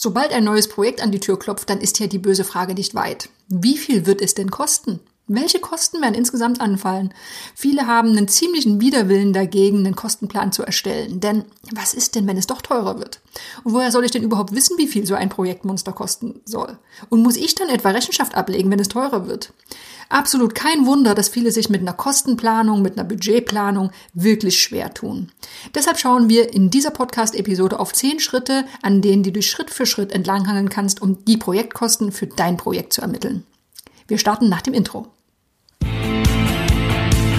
Sobald ein neues Projekt an die Tür klopft, dann ist ja die böse Frage nicht weit. Wie viel wird es denn kosten? Welche Kosten werden insgesamt anfallen? Viele haben einen ziemlichen Widerwillen dagegen, einen Kostenplan zu erstellen. Denn was ist denn, wenn es doch teurer wird? Und woher soll ich denn überhaupt wissen, wie viel so ein Projektmonster kosten soll? Und muss ich dann etwa Rechenschaft ablegen, wenn es teurer wird? Absolut kein Wunder, dass viele sich mit einer Kostenplanung, mit einer Budgetplanung wirklich schwer tun. Deshalb schauen wir in dieser Podcast-Episode auf zehn Schritte, an denen du dich Schritt für Schritt entlanghangeln kannst, um die Projektkosten für dein Projekt zu ermitteln. Wir starten nach dem Intro.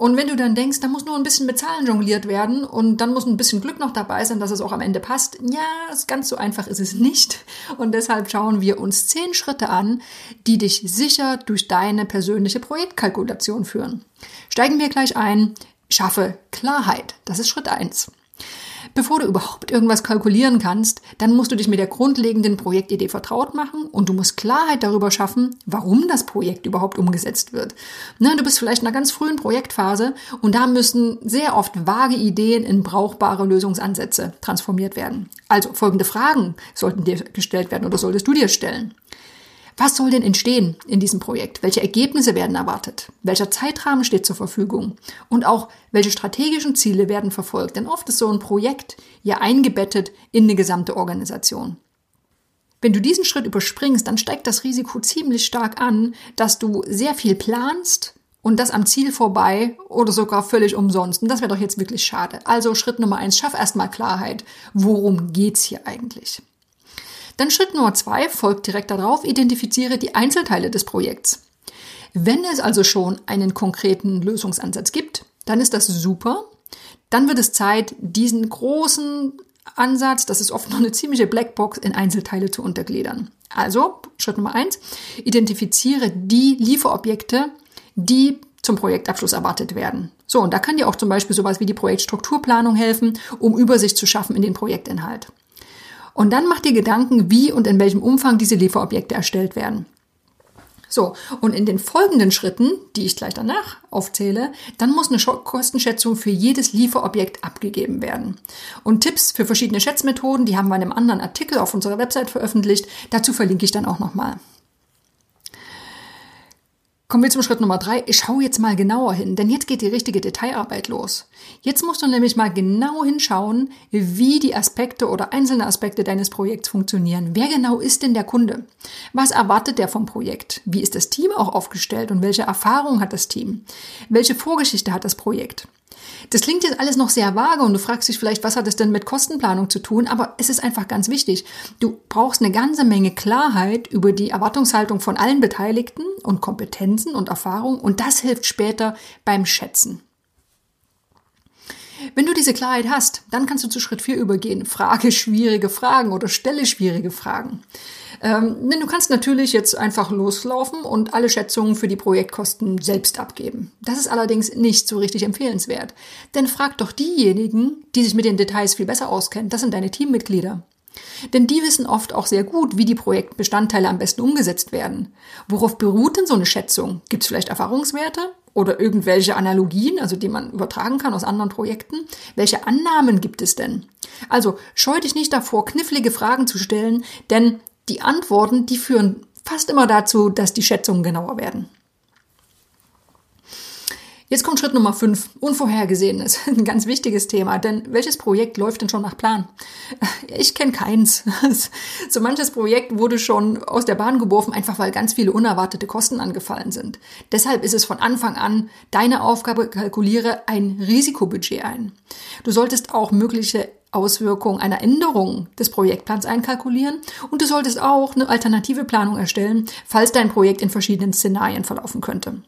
und wenn du dann denkst, da muss nur ein bisschen mit Zahlen jongliert werden und dann muss ein bisschen Glück noch dabei sein, dass es auch am Ende passt, ja, ganz so einfach ist es nicht. Und deshalb schauen wir uns zehn Schritte an, die dich sicher durch deine persönliche Projektkalkulation führen. Steigen wir gleich ein. Schaffe Klarheit. Das ist Schritt eins. Bevor du überhaupt irgendwas kalkulieren kannst, dann musst du dich mit der grundlegenden Projektidee vertraut machen und du musst Klarheit darüber schaffen, warum das Projekt überhaupt umgesetzt wird. Na, du bist vielleicht in einer ganz frühen Projektphase und da müssen sehr oft vage Ideen in brauchbare Lösungsansätze transformiert werden. Also folgende Fragen sollten dir gestellt werden oder solltest du dir stellen. Was soll denn entstehen in diesem Projekt? Welche Ergebnisse werden erwartet? Welcher Zeitrahmen steht zur Verfügung? Und auch, welche strategischen Ziele werden verfolgt? Denn oft ist so ein Projekt ja eingebettet in eine gesamte Organisation. Wenn du diesen Schritt überspringst, dann steigt das Risiko ziemlich stark an, dass du sehr viel planst und das am Ziel vorbei oder sogar völlig umsonst. Und das wäre doch jetzt wirklich schade. Also Schritt Nummer eins, schaff erstmal Klarheit. Worum geht's hier eigentlich? Dann Schritt Nummer zwei folgt direkt darauf, identifiziere die Einzelteile des Projekts. Wenn es also schon einen konkreten Lösungsansatz gibt, dann ist das super. Dann wird es Zeit, diesen großen Ansatz, das ist oft noch eine ziemliche Blackbox, in Einzelteile zu untergliedern. Also, Schritt Nummer eins, identifiziere die Lieferobjekte, die zum Projektabschluss erwartet werden. So, und da kann dir auch zum Beispiel sowas wie die Projektstrukturplanung helfen, um Übersicht zu schaffen in den Projektinhalt. Und dann mach dir Gedanken, wie und in welchem Umfang diese Lieferobjekte erstellt werden. So, und in den folgenden Schritten, die ich gleich danach aufzähle, dann muss eine Kostenschätzung für jedes Lieferobjekt abgegeben werden. Und Tipps für verschiedene Schätzmethoden, die haben wir in einem anderen Artikel auf unserer Website veröffentlicht. Dazu verlinke ich dann auch nochmal. Kommen wir zum Schritt Nummer drei. Ich schaue jetzt mal genauer hin, denn jetzt geht die richtige Detailarbeit los. Jetzt musst du nämlich mal genau hinschauen, wie die Aspekte oder einzelne Aspekte deines Projekts funktionieren. Wer genau ist denn der Kunde? Was erwartet der vom Projekt? Wie ist das Team auch aufgestellt und welche Erfahrung hat das Team? Welche Vorgeschichte hat das Projekt? Das klingt jetzt alles noch sehr vage und du fragst dich vielleicht, was hat es denn mit Kostenplanung zu tun? Aber es ist einfach ganz wichtig. Du brauchst eine ganze Menge Klarheit über die Erwartungshaltung von allen Beteiligten und Kompetenzen und Erfahrungen und das hilft später beim Schätzen. Wenn du diese Klarheit hast, dann kannst du zu Schritt 4 übergehen. Frage schwierige Fragen oder stelle schwierige Fragen. Ähm, denn du kannst natürlich jetzt einfach loslaufen und alle Schätzungen für die Projektkosten selbst abgeben. Das ist allerdings nicht so richtig empfehlenswert. Denn frag doch diejenigen, die sich mit den Details viel besser auskennen. Das sind deine Teammitglieder. Denn die wissen oft auch sehr gut, wie die Projektbestandteile am besten umgesetzt werden. Worauf beruht denn so eine Schätzung? Gibt es vielleicht Erfahrungswerte oder irgendwelche Analogien, also die man übertragen kann aus anderen Projekten? Welche Annahmen gibt es denn? Also scheu dich nicht davor, knifflige Fragen zu stellen, denn die Antworten, die führen fast immer dazu, dass die Schätzungen genauer werden. Jetzt kommt Schritt Nummer 5, Unvorhergesehenes. Ein ganz wichtiges Thema, denn welches Projekt läuft denn schon nach Plan? Ich kenne keins. So manches Projekt wurde schon aus der Bahn geworfen, einfach weil ganz viele unerwartete Kosten angefallen sind. Deshalb ist es von Anfang an deine Aufgabe, kalkuliere ein Risikobudget ein. Du solltest auch mögliche Auswirkungen einer Änderung des Projektplans einkalkulieren und du solltest auch eine alternative Planung erstellen, falls dein Projekt in verschiedenen Szenarien verlaufen könnte.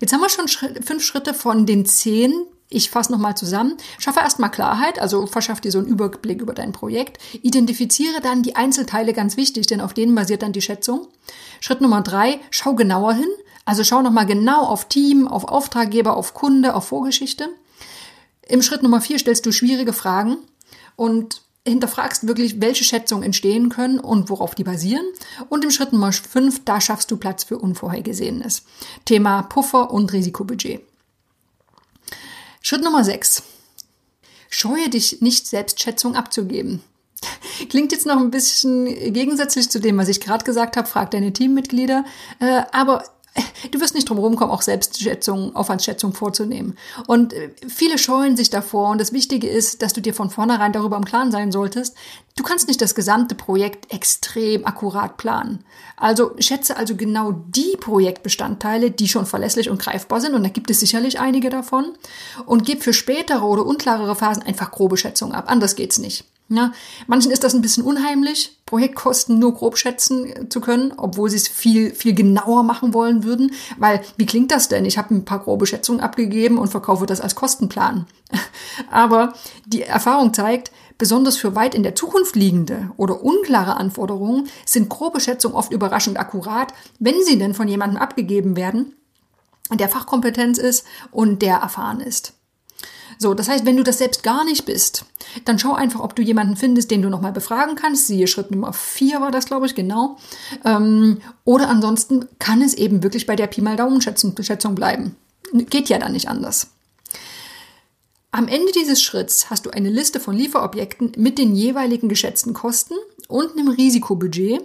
Jetzt haben wir schon fünf Schritte von den zehn Ich fasse nochmal zusammen. Schaffe erstmal Klarheit, also verschaff dir so einen Überblick über dein Projekt. Identifiziere dann die Einzelteile ganz wichtig, denn auf denen basiert dann die Schätzung. Schritt Nummer drei, schau genauer hin. Also schau nochmal genau auf Team, auf Auftraggeber, auf Kunde, auf Vorgeschichte. Im Schritt Nummer vier stellst du schwierige Fragen und hinterfragst wirklich, welche Schätzungen entstehen können und worauf die basieren. Und im Schritt Nummer 5, da schaffst du Platz für Unvorhergesehenes. Thema Puffer und Risikobudget. Schritt Nummer 6. Scheue dich nicht, Selbstschätzung abzugeben. Klingt jetzt noch ein bisschen gegensätzlich zu dem, was ich gerade gesagt habe. Frag deine Teammitglieder. Äh, aber du wirst nicht drum rumkommen, auch Selbstschätzung, Aufwandsschätzung vorzunehmen. Und äh, viele scheuen sich davor. Und das Wichtige ist, dass du dir von vornherein darüber im Klaren sein solltest. Du kannst nicht das gesamte Projekt extrem akkurat planen. Also schätze also genau die Projektbestandteile, die schon verlässlich und greifbar sind. Und da gibt es sicherlich einige davon. Und gib für spätere oder unklarere Phasen einfach grobe Schätzungen ab. Anders geht's nicht. Ja, manchen ist das ein bisschen unheimlich, Projektkosten nur grob schätzen zu können, obwohl sie es viel, viel genauer machen wollen würden. Weil, wie klingt das denn? Ich habe ein paar grobe Schätzungen abgegeben und verkaufe das als Kostenplan. Aber die Erfahrung zeigt, besonders für weit in der Zukunft liegende oder unklare Anforderungen sind grobe Schätzungen oft überraschend akkurat, wenn sie denn von jemandem abgegeben werden, der Fachkompetenz ist und der erfahren ist. So, das heißt, wenn du das selbst gar nicht bist, dann schau einfach, ob du jemanden findest, den du nochmal befragen kannst. Siehe Schritt Nummer vier war das, glaube ich, genau. Ähm, oder ansonsten kann es eben wirklich bei der Pi mal Daumenschätzung Schätzung bleiben. Geht ja dann nicht anders. Am Ende dieses Schritts hast du eine Liste von Lieferobjekten mit den jeweiligen geschätzten Kosten und einem Risikobudget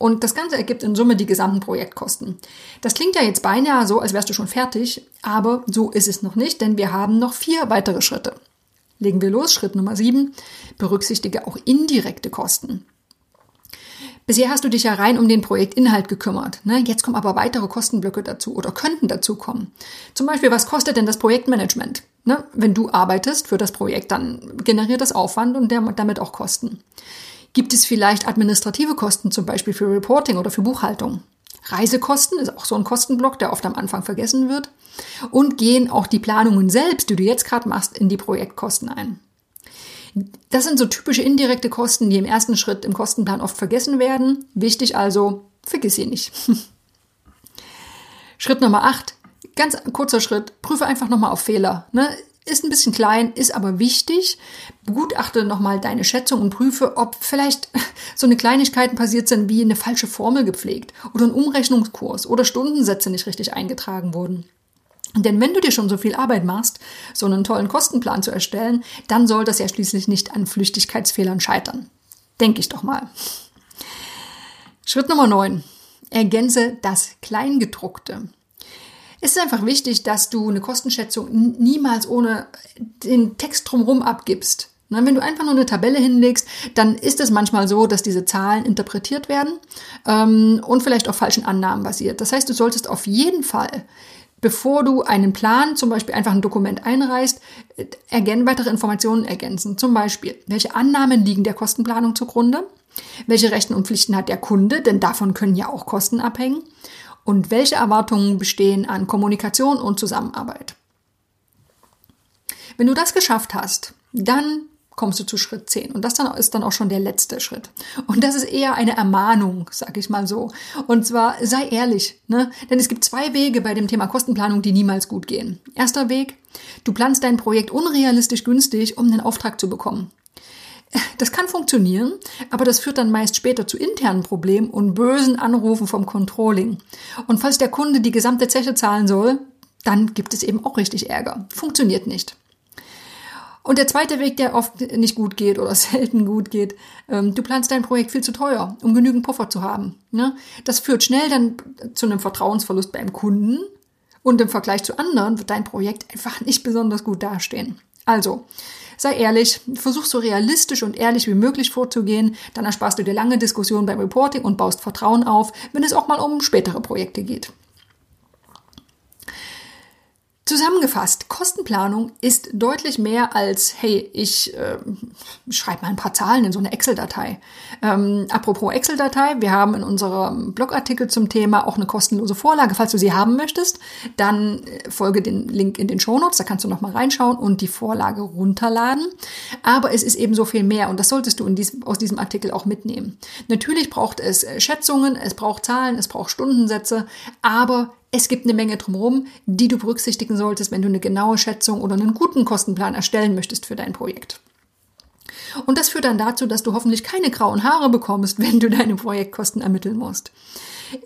und das Ganze ergibt in Summe die gesamten Projektkosten. Das klingt ja jetzt beinahe so, als wärst du schon fertig, aber so ist es noch nicht, denn wir haben noch vier weitere Schritte. Legen wir los, Schritt Nummer sieben. Berücksichtige auch indirekte Kosten. Bisher hast du dich ja rein um den Projektinhalt gekümmert. Ne? Jetzt kommen aber weitere Kostenblöcke dazu oder könnten dazu kommen. Zum Beispiel, was kostet denn das Projektmanagement? Ne? Wenn du arbeitest für das Projekt, dann generiert das Aufwand und damit auch Kosten. Gibt es vielleicht administrative Kosten, zum Beispiel für Reporting oder für Buchhaltung? Reisekosten ist auch so ein Kostenblock, der oft am Anfang vergessen wird. Und gehen auch die Planungen selbst, die du jetzt gerade machst, in die Projektkosten ein. Das sind so typische indirekte Kosten, die im ersten Schritt im Kostenplan oft vergessen werden. Wichtig also, vergiss sie nicht. Schritt Nummer 8, ganz kurzer Schritt, prüfe einfach nochmal auf Fehler. Ne? Ist ein bisschen klein, ist aber wichtig. Begutachte nochmal deine Schätzung und prüfe, ob vielleicht so eine Kleinigkeiten passiert sind, wie eine falsche Formel gepflegt oder ein Umrechnungskurs oder Stundensätze nicht richtig eingetragen wurden. Denn wenn du dir schon so viel Arbeit machst, so einen tollen Kostenplan zu erstellen, dann soll das ja schließlich nicht an Flüchtigkeitsfehlern scheitern. Denke ich doch mal. Schritt Nummer 9. Ergänze das Kleingedruckte. Es ist einfach wichtig, dass du eine Kostenschätzung niemals ohne den Text drumherum abgibst. Wenn du einfach nur eine Tabelle hinlegst, dann ist es manchmal so, dass diese Zahlen interpretiert werden ähm, und vielleicht auf falschen Annahmen basiert. Das heißt, du solltest auf jeden Fall, bevor du einen Plan, zum Beispiel einfach ein Dokument einreißt, ergän weitere Informationen ergänzen. Zum Beispiel, welche Annahmen liegen der Kostenplanung zugrunde? Welche Rechten und Pflichten hat der Kunde? Denn davon können ja auch Kosten abhängen und welche Erwartungen bestehen an Kommunikation und Zusammenarbeit. Wenn du das geschafft hast, dann kommst du zu Schritt 10. Und das dann ist dann auch schon der letzte Schritt. Und das ist eher eine Ermahnung, sag ich mal so. Und zwar sei ehrlich, ne? Denn es gibt zwei Wege bei dem Thema Kostenplanung, die niemals gut gehen. Erster Weg, du planst dein Projekt unrealistisch günstig, um den Auftrag zu bekommen. Das kann funktionieren, aber das führt dann meist später zu internen Problemen und bösen Anrufen vom Controlling. Und falls der Kunde die gesamte Zeche zahlen soll, dann gibt es eben auch richtig Ärger. Funktioniert nicht. Und der zweite Weg, der oft nicht gut geht oder selten gut geht, ähm, du planst dein Projekt viel zu teuer, um genügend Puffer zu haben. Ne? Das führt schnell dann zu einem Vertrauensverlust beim Kunden und im Vergleich zu anderen wird dein Projekt einfach nicht besonders gut dastehen. Also, Sei ehrlich, versuch so realistisch und ehrlich wie möglich vorzugehen, dann ersparst du dir lange Diskussionen beim Reporting und baust Vertrauen auf, wenn es auch mal um spätere Projekte geht. Zusammengefasst, Kostenplanung ist deutlich mehr als, hey, ich äh, schreibe mal ein paar Zahlen in so eine Excel-Datei. Ähm, apropos Excel-Datei, wir haben in unserem Blogartikel zum Thema auch eine kostenlose Vorlage. Falls du sie haben möchtest, dann äh, folge den Link in den Shownotes, da kannst du nochmal reinschauen und die Vorlage runterladen. Aber es ist eben so viel mehr und das solltest du diesem, aus diesem Artikel auch mitnehmen. Natürlich braucht es äh, Schätzungen, es braucht Zahlen, es braucht Stundensätze, aber es gibt eine Menge drumherum, die du berücksichtigen solltest, wenn du eine genaue Schätzung oder einen guten Kostenplan erstellen möchtest für dein Projekt. Und das führt dann dazu, dass du hoffentlich keine grauen Haare bekommst, wenn du deine Projektkosten ermitteln musst.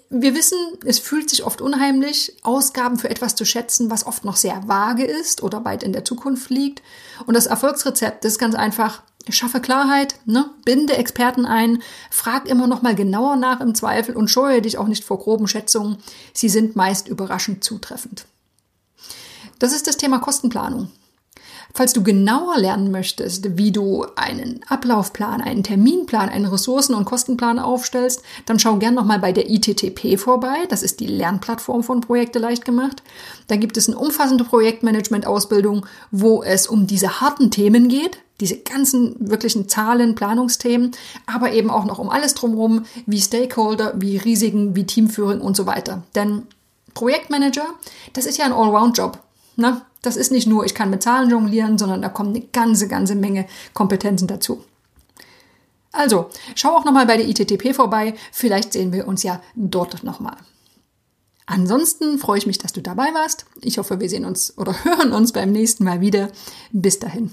Wir wissen, es fühlt sich oft unheimlich, Ausgaben für etwas zu schätzen, was oft noch sehr vage ist oder weit in der Zukunft liegt. Und das Erfolgsrezept ist ganz einfach, Schaffe Klarheit, ne? binde Experten ein, frag immer noch mal genauer nach im Zweifel und scheue dich auch nicht vor groben Schätzungen. Sie sind meist überraschend zutreffend. Das ist das Thema Kostenplanung. Falls du genauer lernen möchtest, wie du einen Ablaufplan, einen Terminplan, einen Ressourcen- und Kostenplan aufstellst, dann schau gern nochmal bei der ITTP vorbei. Das ist die Lernplattform von Projekte leicht gemacht. Da gibt es eine umfassende Projektmanagement-Ausbildung, wo es um diese harten Themen geht, diese ganzen wirklichen Zahlen, Planungsthemen, aber eben auch noch um alles drumherum, wie Stakeholder, wie Risiken, wie Teamführung und so weiter. Denn Projektmanager, das ist ja ein Allround-Job. Ne? Das ist nicht nur, ich kann mit Zahlen jonglieren, sondern da kommt eine ganze, ganze Menge Kompetenzen dazu. Also, schau auch nochmal bei der ITTP vorbei. Vielleicht sehen wir uns ja dort nochmal. Ansonsten freue ich mich, dass du dabei warst. Ich hoffe, wir sehen uns oder hören uns beim nächsten Mal wieder. Bis dahin.